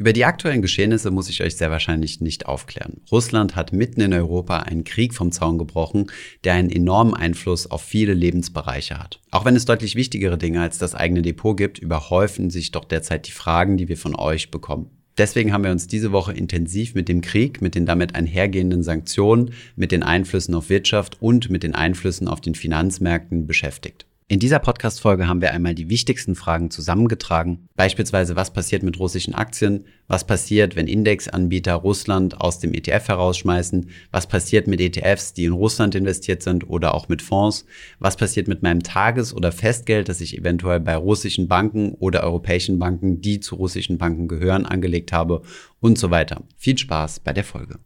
Über die aktuellen Geschehnisse muss ich euch sehr wahrscheinlich nicht aufklären. Russland hat mitten in Europa einen Krieg vom Zaun gebrochen, der einen enormen Einfluss auf viele Lebensbereiche hat. Auch wenn es deutlich wichtigere Dinge als das eigene Depot gibt, überhäufen sich doch derzeit die Fragen, die wir von euch bekommen. Deswegen haben wir uns diese Woche intensiv mit dem Krieg, mit den damit einhergehenden Sanktionen, mit den Einflüssen auf Wirtschaft und mit den Einflüssen auf den Finanzmärkten beschäftigt. In dieser Podcast-Folge haben wir einmal die wichtigsten Fragen zusammengetragen. Beispielsweise, was passiert mit russischen Aktien? Was passiert, wenn Indexanbieter Russland aus dem ETF herausschmeißen? Was passiert mit ETFs, die in Russland investiert sind oder auch mit Fonds? Was passiert mit meinem Tages- oder Festgeld, das ich eventuell bei russischen Banken oder europäischen Banken, die zu russischen Banken gehören, angelegt habe? Und so weiter. Viel Spaß bei der Folge.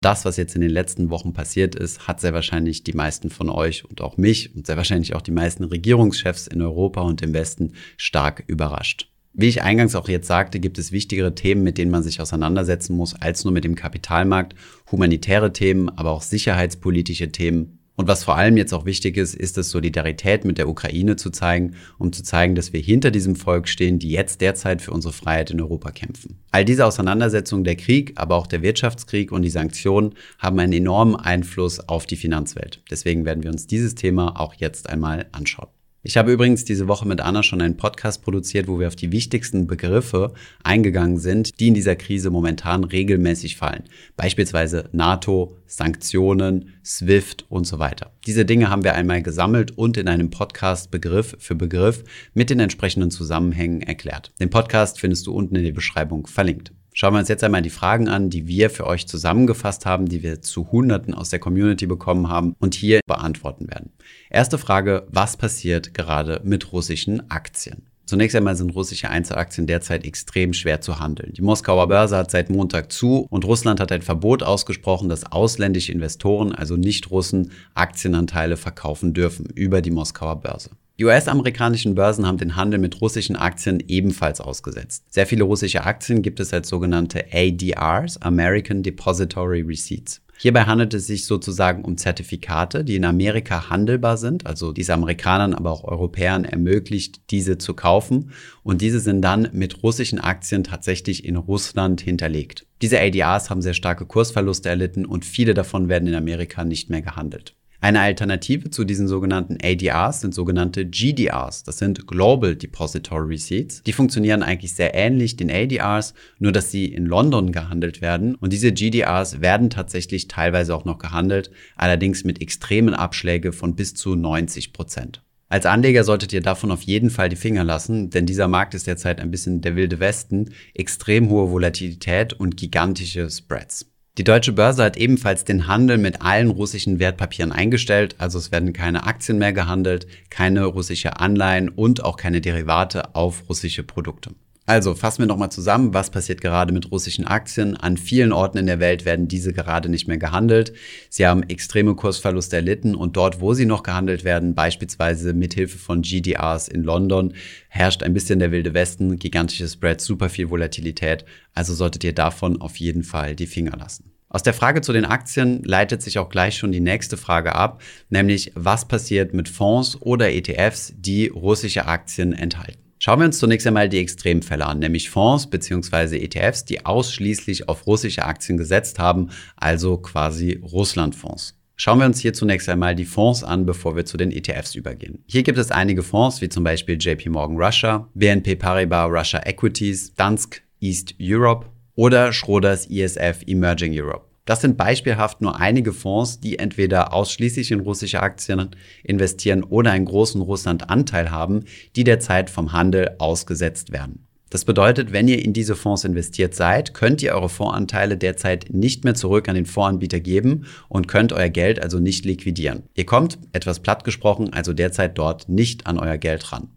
Das, was jetzt in den letzten Wochen passiert ist, hat sehr wahrscheinlich die meisten von euch und auch mich und sehr wahrscheinlich auch die meisten Regierungschefs in Europa und im Westen stark überrascht. Wie ich eingangs auch jetzt sagte, gibt es wichtigere Themen, mit denen man sich auseinandersetzen muss, als nur mit dem Kapitalmarkt, humanitäre Themen, aber auch sicherheitspolitische Themen und was vor allem jetzt auch wichtig ist, ist es Solidarität mit der Ukraine zu zeigen, um zu zeigen, dass wir hinter diesem Volk stehen, die jetzt derzeit für unsere Freiheit in Europa kämpfen. All diese Auseinandersetzungen, der Krieg, aber auch der Wirtschaftskrieg und die Sanktionen haben einen enormen Einfluss auf die Finanzwelt. Deswegen werden wir uns dieses Thema auch jetzt einmal anschauen. Ich habe übrigens diese Woche mit Anna schon einen Podcast produziert, wo wir auf die wichtigsten Begriffe eingegangen sind, die in dieser Krise momentan regelmäßig fallen. Beispielsweise NATO, Sanktionen, SWIFT und so weiter. Diese Dinge haben wir einmal gesammelt und in einem Podcast Begriff für Begriff mit den entsprechenden Zusammenhängen erklärt. Den Podcast findest du unten in der Beschreibung verlinkt. Schauen wir uns jetzt einmal die Fragen an, die wir für euch zusammengefasst haben, die wir zu Hunderten aus der Community bekommen haben und hier beantworten werden. Erste Frage, was passiert gerade mit russischen Aktien? Zunächst einmal sind russische Einzelaktien derzeit extrem schwer zu handeln. Die Moskauer Börse hat seit Montag zu und Russland hat ein Verbot ausgesprochen, dass ausländische Investoren, also nicht Russen, Aktienanteile verkaufen dürfen über die Moskauer Börse. Die US-amerikanischen Börsen haben den Handel mit russischen Aktien ebenfalls ausgesetzt. Sehr viele russische Aktien gibt es als sogenannte ADRs, American Depository Receipts. Hierbei handelt es sich sozusagen um Zertifikate, die in Amerika handelbar sind, also diese Amerikanern, aber auch Europäern ermöglicht, diese zu kaufen. Und diese sind dann mit russischen Aktien tatsächlich in Russland hinterlegt. Diese ADRs haben sehr starke Kursverluste erlitten und viele davon werden in Amerika nicht mehr gehandelt. Eine Alternative zu diesen sogenannten ADRs sind sogenannte GDRs. Das sind Global Depository Receipts. Die funktionieren eigentlich sehr ähnlich den ADRs, nur dass sie in London gehandelt werden. Und diese GDRs werden tatsächlich teilweise auch noch gehandelt, allerdings mit extremen Abschläge von bis zu 90 Prozent. Als Anleger solltet ihr davon auf jeden Fall die Finger lassen, denn dieser Markt ist derzeit ein bisschen der wilde Westen, extrem hohe Volatilität und gigantische Spreads. Die deutsche Börse hat ebenfalls den Handel mit allen russischen Wertpapieren eingestellt, also es werden keine Aktien mehr gehandelt, keine russische Anleihen und auch keine Derivate auf russische Produkte. Also fassen wir nochmal zusammen, was passiert gerade mit russischen Aktien. An vielen Orten in der Welt werden diese gerade nicht mehr gehandelt. Sie haben extreme Kursverluste erlitten und dort, wo sie noch gehandelt werden, beispielsweise mithilfe von GDRs in London, herrscht ein bisschen der wilde Westen, gigantische Spreads, super viel Volatilität. Also solltet ihr davon auf jeden Fall die Finger lassen. Aus der Frage zu den Aktien leitet sich auch gleich schon die nächste Frage ab, nämlich was passiert mit Fonds oder ETFs, die russische Aktien enthalten. Schauen wir uns zunächst einmal die Extremfälle an, nämlich Fonds bzw. ETFs, die ausschließlich auf russische Aktien gesetzt haben, also quasi Russlandfonds. Schauen wir uns hier zunächst einmal die Fonds an, bevor wir zu den ETFs übergehen. Hier gibt es einige Fonds, wie zum Beispiel JP Morgan Russia, BNP Paribas Russia Equities, Dansk East Europe oder Schroders ISF Emerging Europe. Das sind beispielhaft nur einige Fonds, die entweder ausschließlich in russische Aktien investieren oder einen großen Russland-Anteil haben, die derzeit vom Handel ausgesetzt werden. Das bedeutet, wenn ihr in diese Fonds investiert seid, könnt ihr eure Fondsanteile derzeit nicht mehr zurück an den Fondsanbieter geben und könnt euer Geld also nicht liquidieren. Ihr kommt, etwas platt gesprochen, also derzeit dort nicht an euer Geld ran.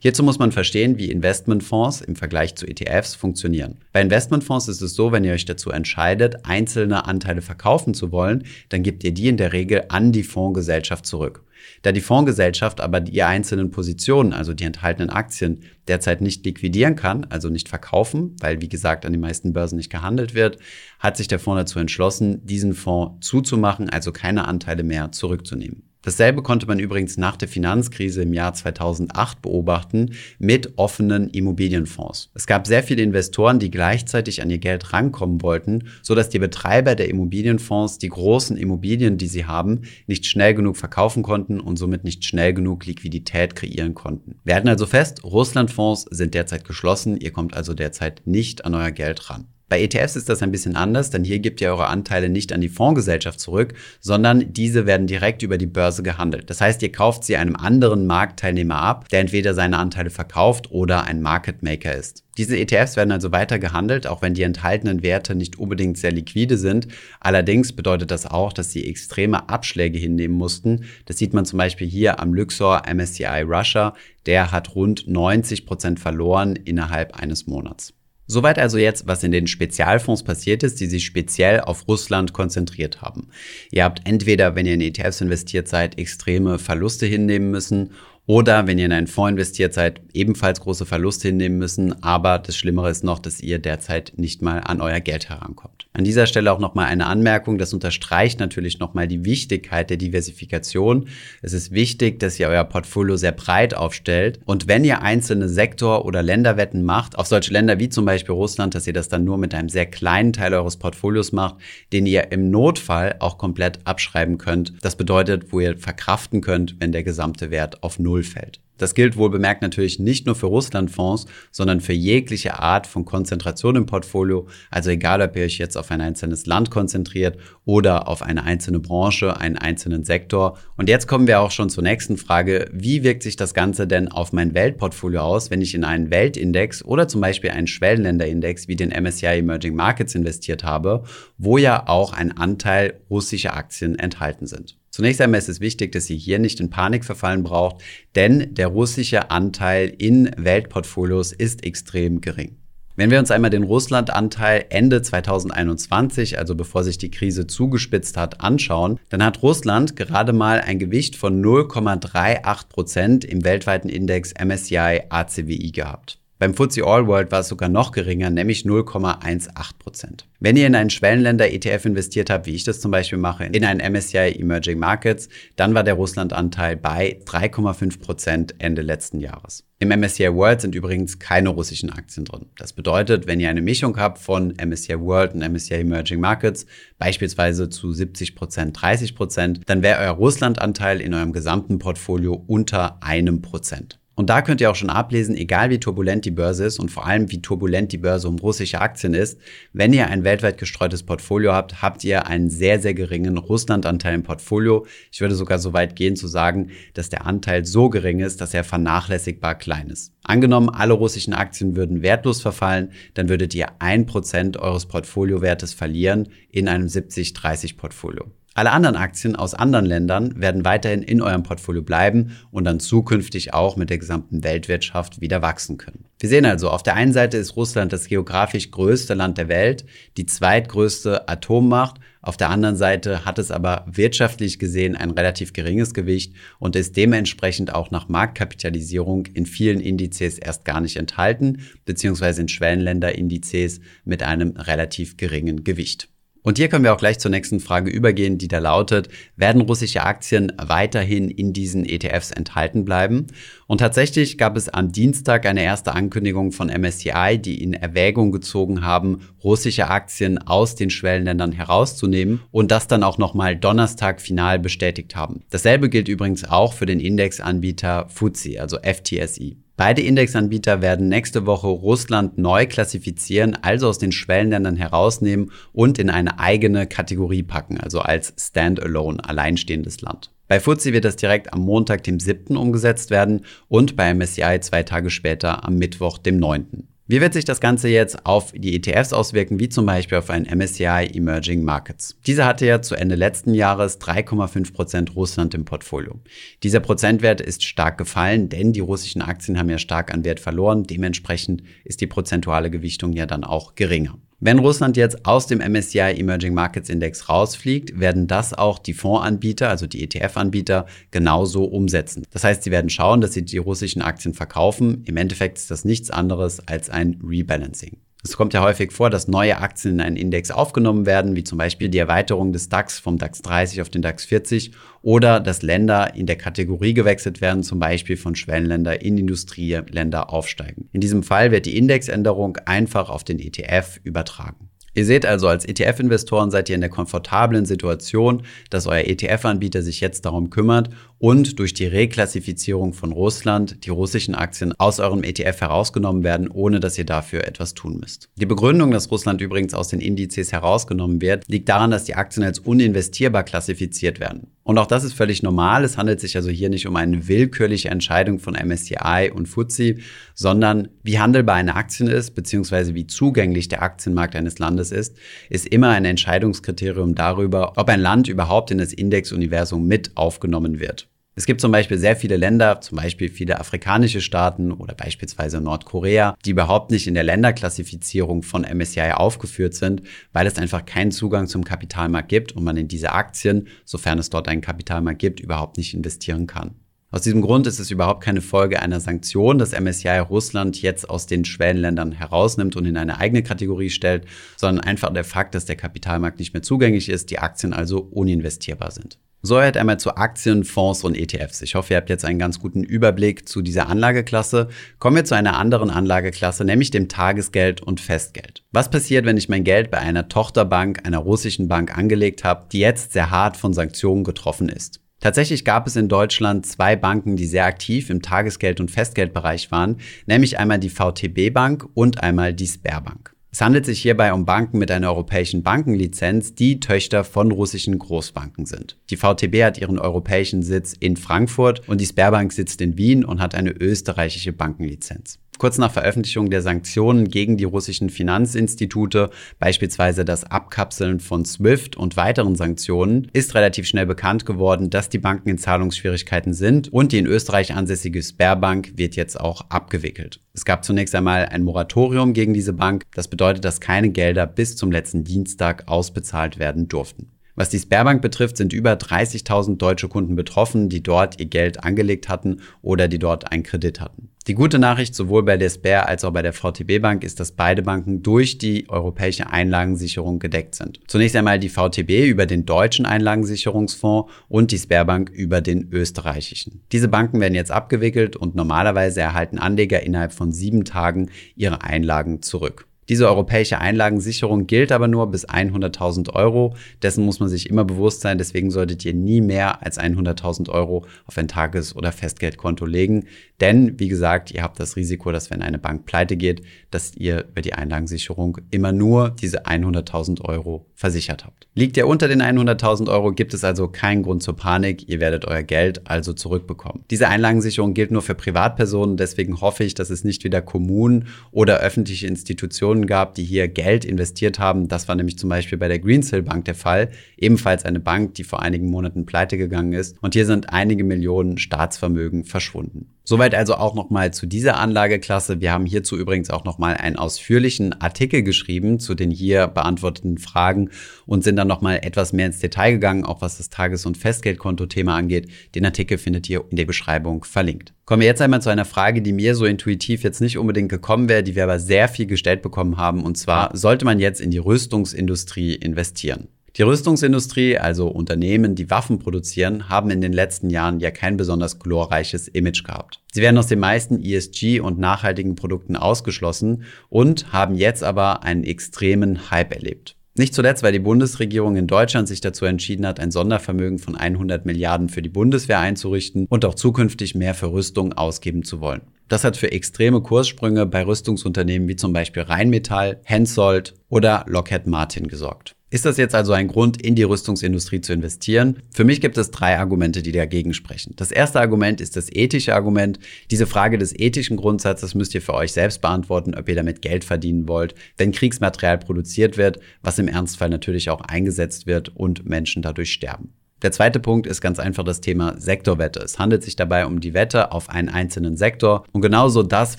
Hierzu muss man verstehen, wie Investmentfonds im Vergleich zu ETFs funktionieren. Bei Investmentfonds ist es so, wenn ihr euch dazu entscheidet, einzelne Anteile verkaufen zu wollen, dann gebt ihr die in der Regel an die Fondsgesellschaft zurück. Da die Fondsgesellschaft aber die einzelnen Positionen, also die enthaltenen Aktien, derzeit nicht liquidieren kann, also nicht verkaufen, weil wie gesagt an den meisten Börsen nicht gehandelt wird, hat sich der Fonds dazu entschlossen, diesen Fonds zuzumachen, also keine Anteile mehr zurückzunehmen. Dasselbe konnte man übrigens nach der Finanzkrise im Jahr 2008 beobachten mit offenen Immobilienfonds. Es gab sehr viele Investoren, die gleichzeitig an ihr Geld rankommen wollten, sodass die Betreiber der Immobilienfonds die großen Immobilien, die sie haben, nicht schnell genug verkaufen konnten und somit nicht schnell genug Liquidität kreieren konnten. Wir halten also fest, Russlandfonds sind derzeit geschlossen, ihr kommt also derzeit nicht an euer Geld ran. Bei ETFs ist das ein bisschen anders, denn hier gebt ihr eure Anteile nicht an die Fondsgesellschaft zurück, sondern diese werden direkt über die Börse gehandelt. Das heißt, ihr kauft sie einem anderen Marktteilnehmer ab, der entweder seine Anteile verkauft oder ein Market Maker ist. Diese ETFs werden also weiter gehandelt, auch wenn die enthaltenen Werte nicht unbedingt sehr liquide sind. Allerdings bedeutet das auch, dass sie extreme Abschläge hinnehmen mussten. Das sieht man zum Beispiel hier am Luxor MSCI Russia. Der hat rund 90 Prozent verloren innerhalb eines Monats. Soweit also jetzt, was in den Spezialfonds passiert ist, die sich speziell auf Russland konzentriert haben. Ihr habt entweder, wenn ihr in ETFs investiert seid, extreme Verluste hinnehmen müssen oder wenn ihr in einen Fonds investiert seid, ebenfalls große Verluste hinnehmen müssen. Aber das Schlimmere ist noch, dass ihr derzeit nicht mal an euer Geld herankommt. An dieser Stelle auch nochmal eine Anmerkung. Das unterstreicht natürlich nochmal die Wichtigkeit der Diversifikation. Es ist wichtig, dass ihr euer Portfolio sehr breit aufstellt. Und wenn ihr einzelne Sektor- oder Länderwetten macht, auf solche Länder wie zum Beispiel Russland, dass ihr das dann nur mit einem sehr kleinen Teil eures Portfolios macht, den ihr im Notfall auch komplett abschreiben könnt. Das bedeutet, wo ihr verkraften könnt, wenn der gesamte Wert auf Null Null fällt. Das gilt wohl bemerkt natürlich nicht nur für Russlandfonds, sondern für jegliche Art von Konzentration im Portfolio. Also egal, ob ihr euch jetzt auf ein einzelnes Land konzentriert oder auf eine einzelne Branche, einen einzelnen Sektor. Und jetzt kommen wir auch schon zur nächsten Frage. Wie wirkt sich das Ganze denn auf mein Weltportfolio aus, wenn ich in einen Weltindex oder zum Beispiel einen Schwellenländerindex wie den MSCI Emerging Markets investiert habe, wo ja auch ein Anteil russischer Aktien enthalten sind? Zunächst einmal ist es wichtig, dass ihr hier nicht in Panik verfallen braucht, denn der russische Anteil in Weltportfolios ist extrem gering. Wenn wir uns einmal den Russland-Anteil Ende 2021, also bevor sich die Krise zugespitzt hat, anschauen, dann hat Russland gerade mal ein Gewicht von 0,38 Prozent im weltweiten Index MSCI ACWI gehabt. Beim FTSE All World war es sogar noch geringer, nämlich 0,18% Wenn ihr in einen Schwellenländer-ETF investiert habt, wie ich das zum Beispiel mache, in einen MSCI Emerging Markets, dann war der Russland-Anteil bei 3,5% Ende letzten Jahres. Im MSCI World sind übrigens keine russischen Aktien drin. Das bedeutet, wenn ihr eine Mischung habt von MSCI World und MSCI Emerging Markets, beispielsweise zu 70% 30% dann wäre euer Russland-Anteil in eurem gesamten Portfolio unter einem Prozent. Und da könnt ihr auch schon ablesen, egal wie turbulent die Börse ist und vor allem wie turbulent die Börse um russische Aktien ist, wenn ihr ein weltweit gestreutes Portfolio habt, habt ihr einen sehr, sehr geringen Russland-Anteil im Portfolio. Ich würde sogar so weit gehen zu sagen, dass der Anteil so gering ist, dass er vernachlässigbar klein ist. Angenommen, alle russischen Aktien würden wertlos verfallen, dann würdet ihr ein Prozent eures Portfoliowertes verlieren in einem 70-30-Portfolio. Alle anderen Aktien aus anderen Ländern werden weiterhin in eurem Portfolio bleiben und dann zukünftig auch mit der gesamten Weltwirtschaft wieder wachsen können. Wir sehen also, auf der einen Seite ist Russland das geografisch größte Land der Welt, die zweitgrößte Atommacht. Auf der anderen Seite hat es aber wirtschaftlich gesehen ein relativ geringes Gewicht und ist dementsprechend auch nach Marktkapitalisierung in vielen Indizes erst gar nicht enthalten, beziehungsweise in Schwellenländerindizes mit einem relativ geringen Gewicht. Und hier können wir auch gleich zur nächsten Frage übergehen, die da lautet, werden russische Aktien weiterhin in diesen ETFs enthalten bleiben? Und tatsächlich gab es am Dienstag eine erste Ankündigung von MSCI, die in Erwägung gezogen haben, russische Aktien aus den Schwellenländern herauszunehmen und das dann auch nochmal Donnerstag final bestätigt haben. Dasselbe gilt übrigens auch für den Indexanbieter FTSE, also FTSI. Beide Indexanbieter werden nächste Woche Russland neu klassifizieren, also aus den Schwellenländern herausnehmen und in eine eigene Kategorie packen, also als Standalone, alleinstehendes Land. Bei FTSE wird das direkt am Montag, dem 7. umgesetzt werden und bei MSCI zwei Tage später am Mittwoch, dem 9. Wie wird sich das Ganze jetzt auf die ETFs auswirken, wie zum Beispiel auf einen MSCI Emerging Markets? Dieser hatte ja zu Ende letzten Jahres 3,5% Russland im Portfolio. Dieser Prozentwert ist stark gefallen, denn die russischen Aktien haben ja stark an Wert verloren. Dementsprechend ist die prozentuale Gewichtung ja dann auch geringer. Wenn Russland jetzt aus dem MSCI Emerging Markets Index rausfliegt, werden das auch die Fondsanbieter, also die ETF-Anbieter, genauso umsetzen. Das heißt, sie werden schauen, dass sie die russischen Aktien verkaufen. Im Endeffekt ist das nichts anderes als ein Rebalancing. Es kommt ja häufig vor, dass neue Aktien in einen Index aufgenommen werden, wie zum Beispiel die Erweiterung des DAX vom DAX 30 auf den DAX 40 oder dass Länder in der Kategorie gewechselt werden, zum Beispiel von Schwellenländer in Industrieländer aufsteigen. In diesem Fall wird die Indexänderung einfach auf den ETF übertragen. Ihr seht also, als ETF-Investoren seid ihr in der komfortablen Situation, dass euer ETF-Anbieter sich jetzt darum kümmert und durch die Reklassifizierung von Russland die russischen Aktien aus eurem ETF herausgenommen werden, ohne dass ihr dafür etwas tun müsst. Die Begründung, dass Russland übrigens aus den Indizes herausgenommen wird, liegt daran, dass die Aktien als uninvestierbar klassifiziert werden. Und auch das ist völlig normal. Es handelt sich also hier nicht um eine willkürliche Entscheidung von MSCI und FTSE, sondern wie handelbar eine Aktie ist, beziehungsweise wie zugänglich der Aktienmarkt eines Landes ist, ist immer ein Entscheidungskriterium darüber, ob ein Land überhaupt in das Indexuniversum mit aufgenommen wird. Es gibt zum Beispiel sehr viele Länder, zum Beispiel viele afrikanische Staaten oder beispielsweise Nordkorea, die überhaupt nicht in der Länderklassifizierung von MSCI aufgeführt sind, weil es einfach keinen Zugang zum Kapitalmarkt gibt und man in diese Aktien, sofern es dort einen Kapitalmarkt gibt, überhaupt nicht investieren kann. Aus diesem Grund ist es überhaupt keine Folge einer Sanktion, dass MSCI Russland jetzt aus den Schwellenländern herausnimmt und in eine eigene Kategorie stellt, sondern einfach der Fakt, dass der Kapitalmarkt nicht mehr zugänglich ist, die Aktien also uninvestierbar sind. So jetzt einmal zu Aktien, Fonds und ETFs. Ich hoffe, ihr habt jetzt einen ganz guten Überblick zu dieser Anlageklasse. Kommen wir zu einer anderen Anlageklasse, nämlich dem Tagesgeld und Festgeld. Was passiert, wenn ich mein Geld bei einer Tochterbank, einer russischen Bank angelegt habe, die jetzt sehr hart von Sanktionen getroffen ist? Tatsächlich gab es in Deutschland zwei Banken, die sehr aktiv im Tagesgeld- und Festgeldbereich waren, nämlich einmal die VTB Bank und einmal die Sperrbank. Es handelt sich hierbei um Banken mit einer europäischen Bankenlizenz, die Töchter von russischen Großbanken sind. Die VTB hat ihren europäischen Sitz in Frankfurt und die Sperrbank sitzt in Wien und hat eine österreichische Bankenlizenz. Kurz nach Veröffentlichung der Sanktionen gegen die russischen Finanzinstitute, beispielsweise das Abkapseln von SWIFT und weiteren Sanktionen, ist relativ schnell bekannt geworden, dass die Banken in Zahlungsschwierigkeiten sind und die in Österreich ansässige Sperrbank wird jetzt auch abgewickelt. Es gab zunächst einmal ein Moratorium gegen diese Bank. Das bedeutet, dass keine Gelder bis zum letzten Dienstag ausbezahlt werden durften. Was die Sperrbank betrifft, sind über 30.000 deutsche Kunden betroffen, die dort ihr Geld angelegt hatten oder die dort einen Kredit hatten. Die gute Nachricht sowohl bei der Sper als auch bei der VTB Bank ist, dass beide Banken durch die europäische Einlagensicherung gedeckt sind. Zunächst einmal die VTB über den deutschen Einlagensicherungsfonds und die Sperrbank über den österreichischen. Diese Banken werden jetzt abgewickelt und normalerweise erhalten Anleger innerhalb von sieben Tagen ihre Einlagen zurück. Diese europäische Einlagensicherung gilt aber nur bis 100.000 Euro. Dessen muss man sich immer bewusst sein. Deswegen solltet ihr nie mehr als 100.000 Euro auf ein Tages- oder Festgeldkonto legen. Denn, wie gesagt, ihr habt das Risiko, dass wenn eine Bank pleite geht, dass ihr über die Einlagensicherung immer nur diese 100.000 Euro versichert habt. Liegt ihr unter den 100.000 Euro, gibt es also keinen Grund zur Panik. Ihr werdet euer Geld also zurückbekommen. Diese Einlagensicherung gilt nur für Privatpersonen. Deswegen hoffe ich, dass es nicht wieder Kommunen oder öffentliche Institutionen Institutionen gab, die hier Geld investiert haben. Das war nämlich zum Beispiel bei der Greensill Bank der Fall. Ebenfalls eine Bank, die vor einigen Monaten pleite gegangen ist. Und hier sind einige Millionen Staatsvermögen verschwunden. Soweit also auch nochmal zu dieser Anlageklasse. Wir haben hierzu übrigens auch nochmal einen ausführlichen Artikel geschrieben zu den hier beantworteten Fragen und sind dann nochmal etwas mehr ins Detail gegangen, auch was das Tages- und Festgeldkonto-Thema angeht. Den Artikel findet ihr in der Beschreibung verlinkt. Kommen wir jetzt einmal zu einer Frage, die mir so intuitiv jetzt nicht unbedingt gekommen wäre, die wir aber sehr viel gestellt bekommen haben. Und zwar, sollte man jetzt in die Rüstungsindustrie investieren? Die Rüstungsindustrie, also Unternehmen, die Waffen produzieren, haben in den letzten Jahren ja kein besonders glorreiches Image gehabt. Sie werden aus den meisten ESG und nachhaltigen Produkten ausgeschlossen und haben jetzt aber einen extremen Hype erlebt. Nicht zuletzt, weil die Bundesregierung in Deutschland sich dazu entschieden hat, ein Sondervermögen von 100 Milliarden für die Bundeswehr einzurichten und auch zukünftig mehr für Rüstung ausgeben zu wollen. Das hat für extreme Kurssprünge bei Rüstungsunternehmen wie zum Beispiel Rheinmetall, Hensoldt oder Lockheed Martin gesorgt. Ist das jetzt also ein Grund, in die Rüstungsindustrie zu investieren? Für mich gibt es drei Argumente, die dagegen sprechen. Das erste Argument ist das ethische Argument. Diese Frage des ethischen Grundsatzes müsst ihr für euch selbst beantworten, ob ihr damit Geld verdienen wollt, wenn Kriegsmaterial produziert wird, was im Ernstfall natürlich auch eingesetzt wird und Menschen dadurch sterben. Der zweite Punkt ist ganz einfach das Thema Sektorwette. Es handelt sich dabei um die Wette auf einen einzelnen Sektor. Und genauso das,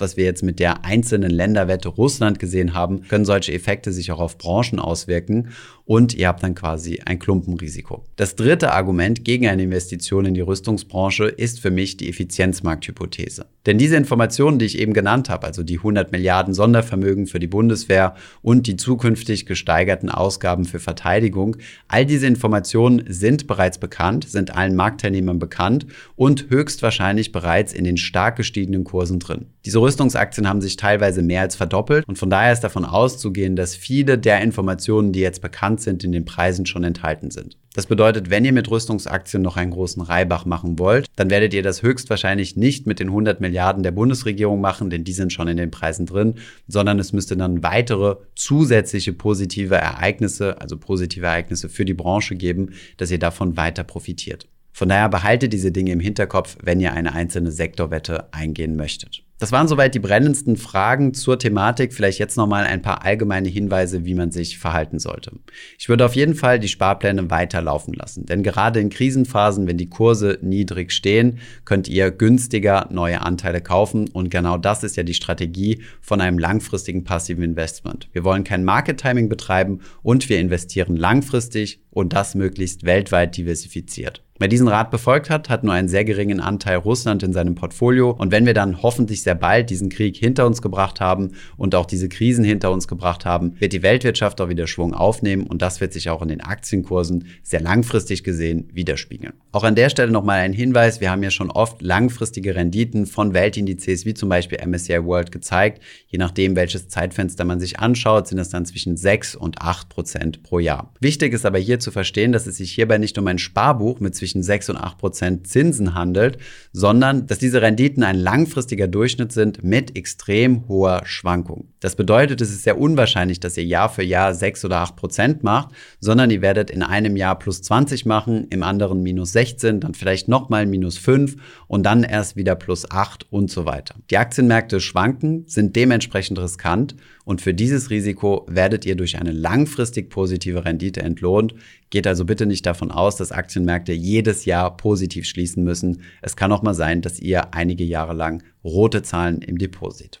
was wir jetzt mit der einzelnen Länderwette Russland gesehen haben, können solche Effekte sich auch auf Branchen auswirken. Und ihr habt dann quasi ein Klumpenrisiko. Das dritte Argument gegen eine Investition in die Rüstungsbranche ist für mich die Effizienzmarkthypothese. Denn diese Informationen, die ich eben genannt habe, also die 100 Milliarden Sondervermögen für die Bundeswehr und die zukünftig gesteigerten Ausgaben für Verteidigung, all diese Informationen sind bereits bekannt, sind allen Marktteilnehmern bekannt und höchstwahrscheinlich bereits in den stark gestiegenen Kursen drin. Diese Rüstungsaktien haben sich teilweise mehr als verdoppelt und von daher ist davon auszugehen, dass viele der Informationen, die jetzt bekannt sind, in den Preisen schon enthalten sind. Das bedeutet, wenn ihr mit Rüstungsaktien noch einen großen Reibach machen wollt, dann werdet ihr das höchstwahrscheinlich nicht mit den 100 Milliarden der Bundesregierung machen, denn die sind schon in den Preisen drin, sondern es müsste dann weitere zusätzliche positive Ereignisse, also positive Ereignisse für die Branche geben, dass ihr davon weiter profitiert. Von daher behaltet diese Dinge im Hinterkopf, wenn ihr eine einzelne Sektorwette eingehen möchtet. Das waren soweit die brennendsten Fragen zur Thematik. Vielleicht jetzt nochmal ein paar allgemeine Hinweise, wie man sich verhalten sollte. Ich würde auf jeden Fall die Sparpläne weiterlaufen lassen. Denn gerade in Krisenphasen, wenn die Kurse niedrig stehen, könnt ihr günstiger neue Anteile kaufen. Und genau das ist ja die Strategie von einem langfristigen passiven Investment. Wir wollen kein Market Timing betreiben und wir investieren langfristig und das möglichst weltweit diversifiziert. Wer diesen Rat befolgt hat, hat nur einen sehr geringen Anteil Russland in seinem Portfolio. Und wenn wir dann hoffentlich sehr bald diesen Krieg hinter uns gebracht haben und auch diese Krisen hinter uns gebracht haben, wird die Weltwirtschaft auch wieder Schwung aufnehmen und das wird sich auch in den Aktienkursen sehr langfristig gesehen widerspiegeln. Auch an der Stelle nochmal ein Hinweis, wir haben ja schon oft langfristige Renditen von Weltindizes wie zum Beispiel MSCI World gezeigt. Je nachdem, welches Zeitfenster man sich anschaut, sind es dann zwischen 6 und 8 Prozent pro Jahr. Wichtig ist aber hier zu verstehen, dass es sich hierbei nicht um ein Sparbuch mit zwischen 6 und 8 Prozent Zinsen handelt, sondern dass diese Renditen ein langfristiger Durchschnitt sind mit extrem hoher Schwankung. Das bedeutet, es ist sehr unwahrscheinlich, dass ihr Jahr für Jahr 6 oder 8 Prozent macht, sondern ihr werdet in einem Jahr plus 20 machen, im anderen minus 16, dann vielleicht nochmal minus 5 und dann erst wieder plus 8 und so weiter. Die Aktienmärkte schwanken, sind dementsprechend riskant und für dieses Risiko werdet ihr durch eine langfristig positive Rendite entlohnt. Geht also bitte nicht davon aus, dass Aktienmärkte jedes Jahr positiv schließen müssen. Es kann auch mal sein, dass ihr einige Jahre lang rote Zahlen im Depot seht.